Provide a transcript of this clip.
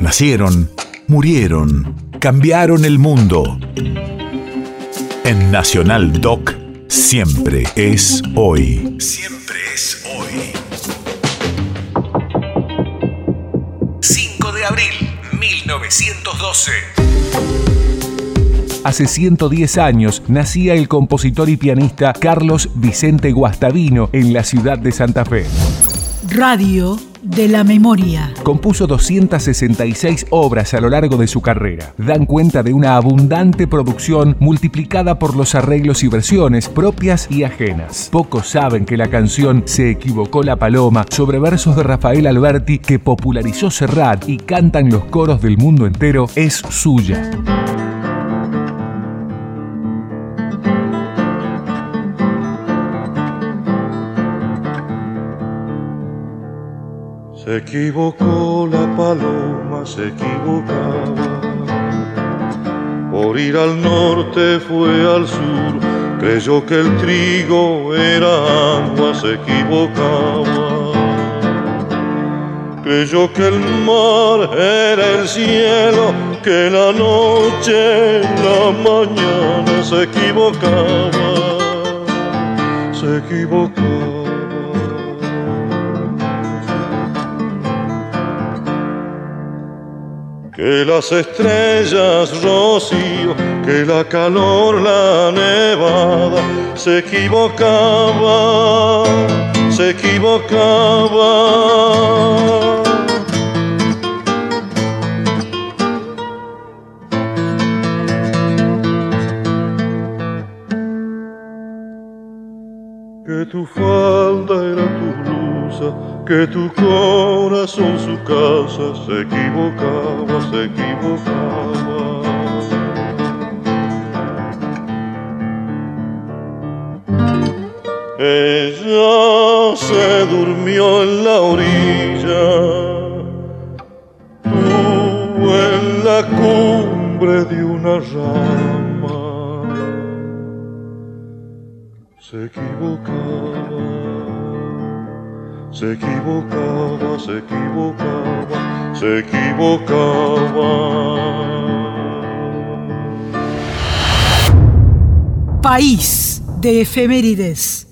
Nacieron, murieron, cambiaron el mundo. En Nacional Doc, siempre es hoy. Siempre es hoy. 5 de abril, 1912. Hace 110 años nacía el compositor y pianista Carlos Vicente Guastavino en la ciudad de Santa Fe. Radio de la memoria. Compuso 266 obras a lo largo de su carrera. Dan cuenta de una abundante producción multiplicada por los arreglos y versiones propias y ajenas. Pocos saben que la canción Se equivocó la paloma sobre versos de Rafael Alberti que popularizó Serrat y cantan los coros del mundo entero es suya. Se equivocó la paloma, se equivocaba. Por ir al norte fue al sur, creyó que el trigo era agua, se equivocaba. Creyó que el mar era el cielo, que la noche, la mañana se equivocaba, se equivocaba. Que las estrellas rocío, que la calor, la nevada, se equivocaba, se equivocaba. Que tu falda era tu blusa, que tu corazón su casa se equivocaba, se equivocaba. Ella se durmió en la orilla, tú en la cumbre de una rama. Se equivocaba se equivocaba, se equivocaba, se equivocaba. País de efemérides.